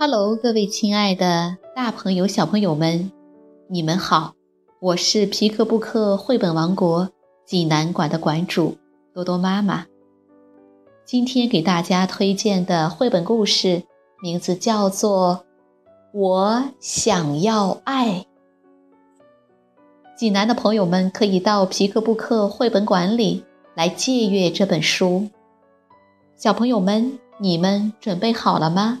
Hello，各位亲爱的大朋友、小朋友们，你们好！我是皮克布克绘本王国济南馆的馆主多多妈妈。今天给大家推荐的绘本故事名字叫做《我想要爱》。济南的朋友们可以到皮克布克绘本馆里来借阅这本书。小朋友们，你们准备好了吗？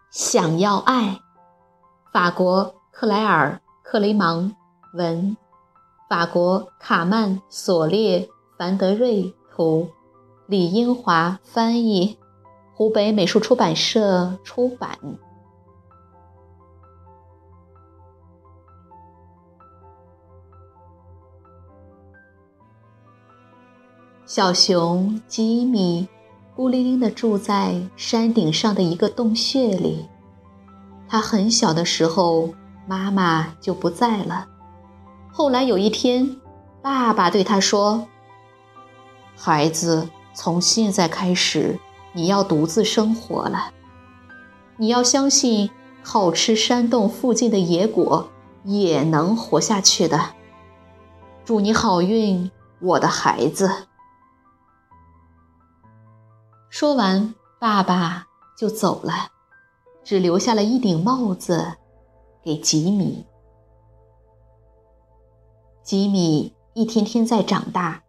想要爱，法国克莱尔·克雷芒文，法国卡曼·索列凡德瑞图，李英华翻译，湖北美术出版社出版。小熊吉米。孤零零地住在山顶上的一个洞穴里。他很小的时候，妈妈就不在了。后来有一天，爸爸对他说：“孩子，从现在开始，你要独自生活了。你要相信，靠吃山洞附近的野果也能活下去的。祝你好运，我的孩子。”说完，爸爸就走了，只留下了一顶帽子给吉米。吉米一天天在长大。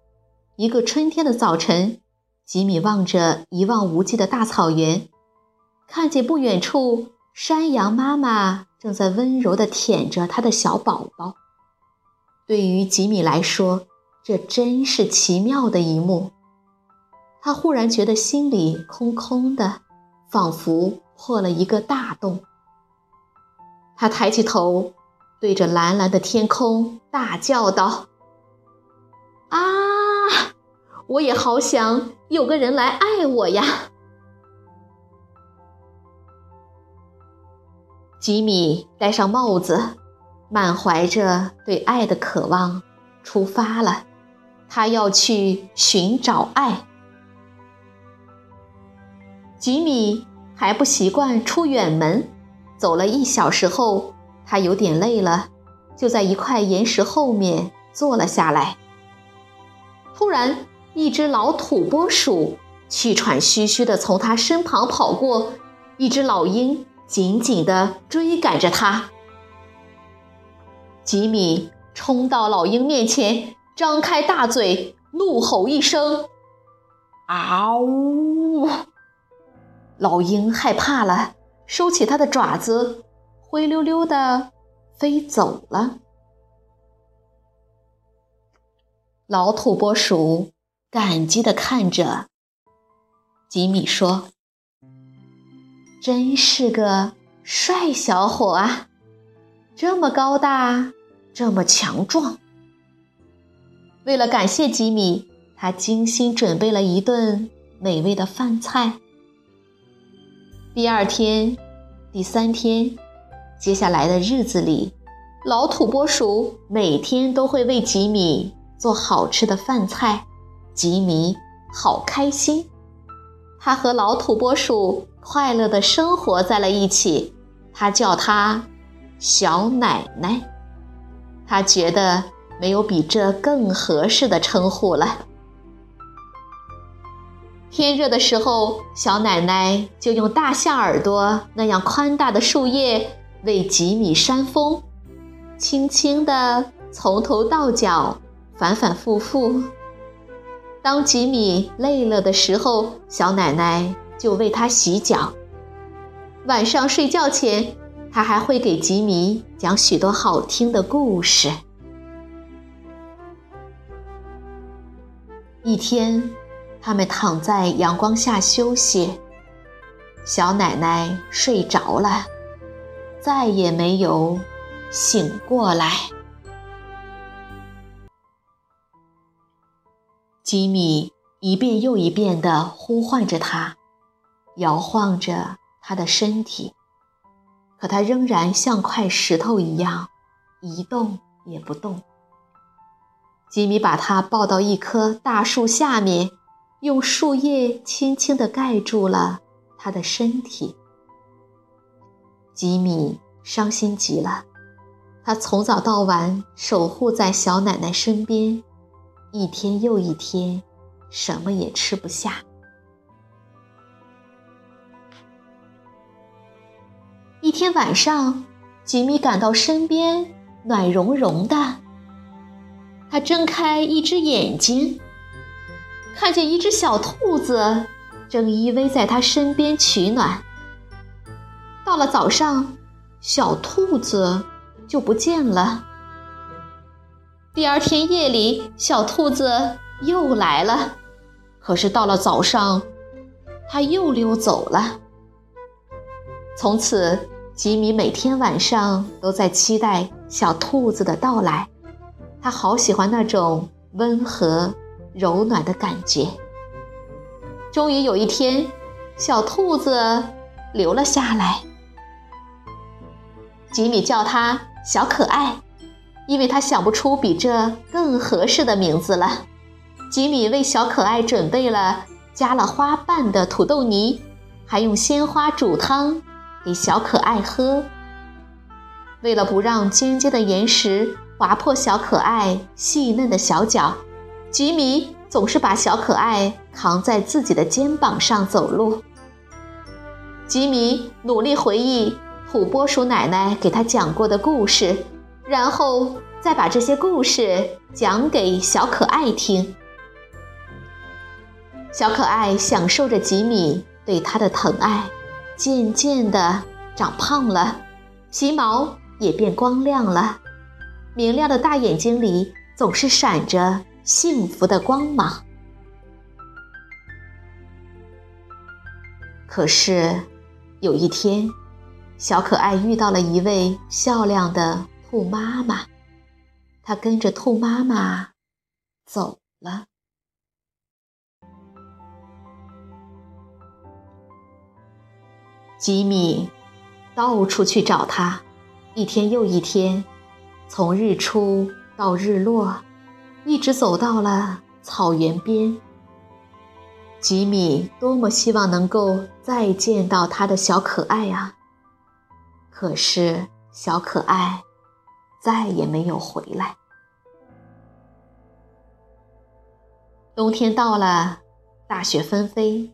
一个春天的早晨，吉米望着一望无际的大草原，看见不远处山羊妈妈正在温柔地舔着它的小宝宝。对于吉米来说，这真是奇妙的一幕。他忽然觉得心里空空的，仿佛破了一个大洞。他抬起头，对着蓝蓝的天空大叫道：“啊，我也好想有个人来爱我呀！”吉米戴上帽子，满怀着对爱的渴望，出发了。他要去寻找爱。吉米还不习惯出远门，走了一小时后，他有点累了，就在一块岩石后面坐了下来。突然，一只老土拨鼠气喘吁吁地从他身旁跑过，一只老鹰紧紧地追赶着他。吉米冲到老鹰面前，张开大嘴，怒吼一声：“嗷呜！”老鹰害怕了，收起它的爪子，灰溜溜的飞走了。老土拨鼠感激的看着吉米说：“真是个帅小伙啊，这么高大，这么强壮。”为了感谢吉米，他精心准备了一顿美味的饭菜。第二天，第三天，接下来的日子里，老土拨鼠每天都会为吉米做好吃的饭菜。吉米好开心，他和老土拨鼠快乐的生活在了一起。他叫她小奶奶，他觉得没有比这更合适的称呼了。天热的时候，小奶奶就用大象耳朵那样宽大的树叶为吉米扇风，轻轻地从头到脚，反反复复。当吉米累了的时候，小奶奶就为他洗脚。晚上睡觉前，他还会给吉米讲许多好听的故事。一天。他们躺在阳光下休息。小奶奶睡着了，再也没有醒过来。吉米一遍又一遍地呼唤着他，摇晃着他的身体，可他仍然像块石头一样，一动也不动。吉米把他抱到一棵大树下面，用树叶轻轻地盖住了他的身体。吉米伤心极了，他从早到晚守护在小奶奶身边，一天又一天，什么也吃不下。一天晚上，吉米感到身边暖融融的，他睁开一只眼睛，看见一只小兔子正依偎在他身边取暖。到了早上，小兔子就不见了。第二天夜里，小兔子又来了，可是到了早上，它又溜走了。从此，吉米每天晚上都在期待小兔子的到来，他好喜欢那种温和柔暖的感觉。终于有一天，小兔子留了下来。吉米叫它小可爱，因为他想不出比这更合适的名字了。吉米为小可爱准备了加了花瓣的土豆泥，还用鲜花煮汤给小可爱喝。为了不让尖尖的岩石划破小可爱细嫩的小脚，吉米总是把小可爱扛在自己的肩膀上走路。吉米努力回忆。土拨鼠奶奶给他讲过的故事，然后再把这些故事讲给小可爱听。小可爱享受着吉米对他的疼爱，渐渐的长胖了，皮毛也变光亮了，明亮的大眼睛里总是闪着幸福的光芒。可是有一天。小可爱遇到了一位漂亮的兔妈妈，它跟着兔妈妈走了。吉米到处去找它，一天又一天，从日出到日落，一直走到了草原边。吉米多么希望能够再见到他的小可爱啊！可是，小可爱再也没有回来。冬天到了，大雪纷飞，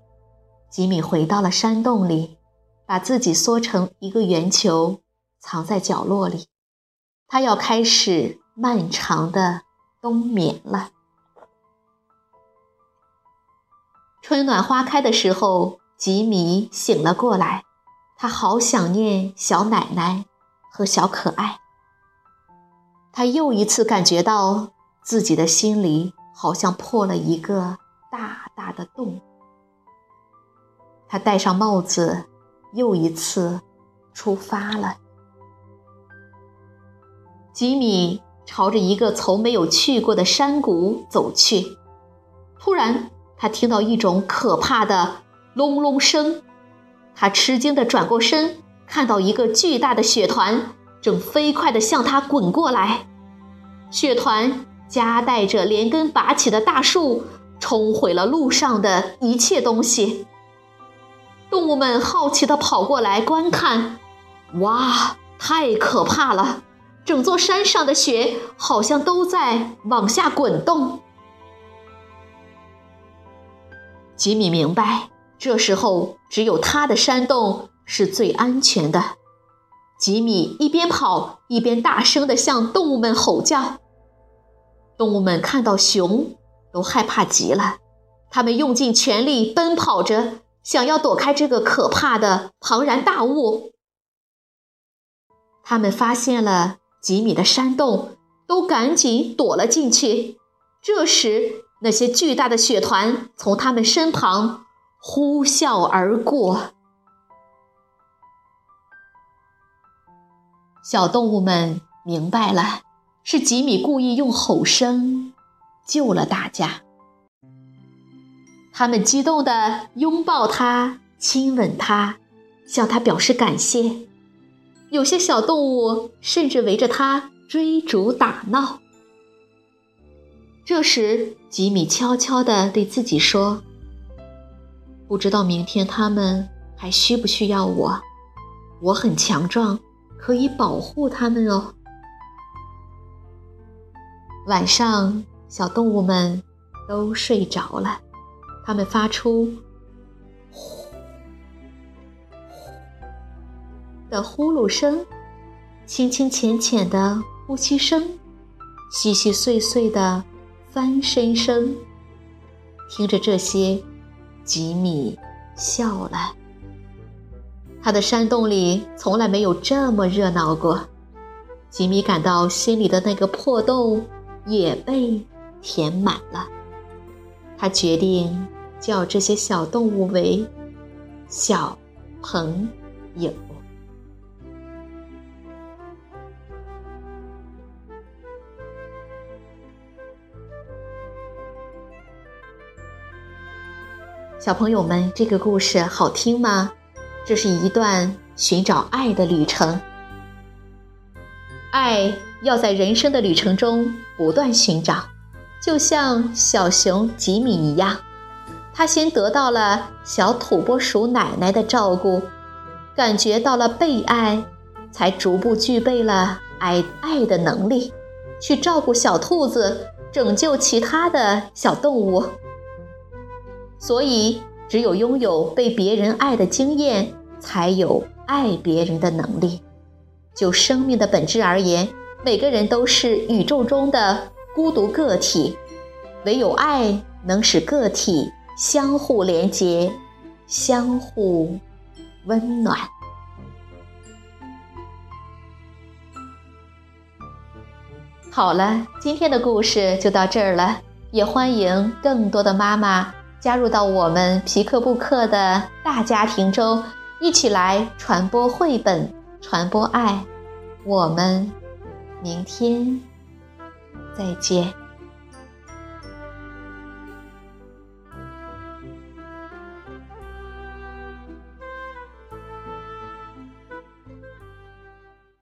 吉米回到了山洞里，把自己缩成一个圆球，藏在角落里。他要开始漫长的冬眠了。春暖花开的时候，吉米醒了过来。他好想念小奶奶和小可爱。他又一次感觉到自己的心里好像破了一个大大的洞。他戴上帽子，又一次出发了。吉米朝着一个从没有去过的山谷走去，突然他听到一种可怕的隆隆声。他吃惊地转过身，看到一个巨大的雪团正飞快地向他滚过来。雪团夹带着连根拔起的大树，冲毁了路上的一切东西。动物们好奇地跑过来观看。哇，太可怕了！整座山上的雪好像都在往下滚动。吉米明白。这时候，只有他的山洞是最安全的。吉米一边跑一边大声地向动物们吼叫。动物们看到熊，都害怕极了，他们用尽全力奔跑着，想要躲开这个可怕的庞然大物。他们发现了吉米的山洞，都赶紧躲了进去。这时，那些巨大的雪团从他们身旁。呼啸而过，小动物们明白了，是吉米故意用吼声救了大家。他们激动地拥抱他，亲吻他，向他表示感谢。有些小动物甚至围着他追逐打闹。这时，吉米悄悄地对自己说：“不知道明天他们还需不需要我？我很强壮。”可以保护它们哦。晚上，小动物们都睡着了，它们发出“的呼噜声，轻轻浅浅的呼吸声，细细碎碎的翻身声。听着这些，吉米笑了。他的山洞里从来没有这么热闹过，吉米感到心里的那个破洞也被填满了。他决定叫这些小动物为小朋友。小朋友们，这个故事好听吗？这是一段寻找爱的旅程。爱要在人生的旅程中不断寻找，就像小熊吉米一样，他先得到了小土拨鼠奶奶的照顾，感觉到了被爱，才逐步具备了爱爱的能力，去照顾小兔子，拯救其他的小动物。所以，只有拥有被别人爱的经验。才有爱别人的能力。就生命的本质而言，每个人都是宇宙中的孤独个体，唯有爱能使个体相互连结、相互温暖。好了，今天的故事就到这儿了，也欢迎更多的妈妈加入到我们皮克布克的大家庭中。一起来传播绘本，传播爱。我们明天再见。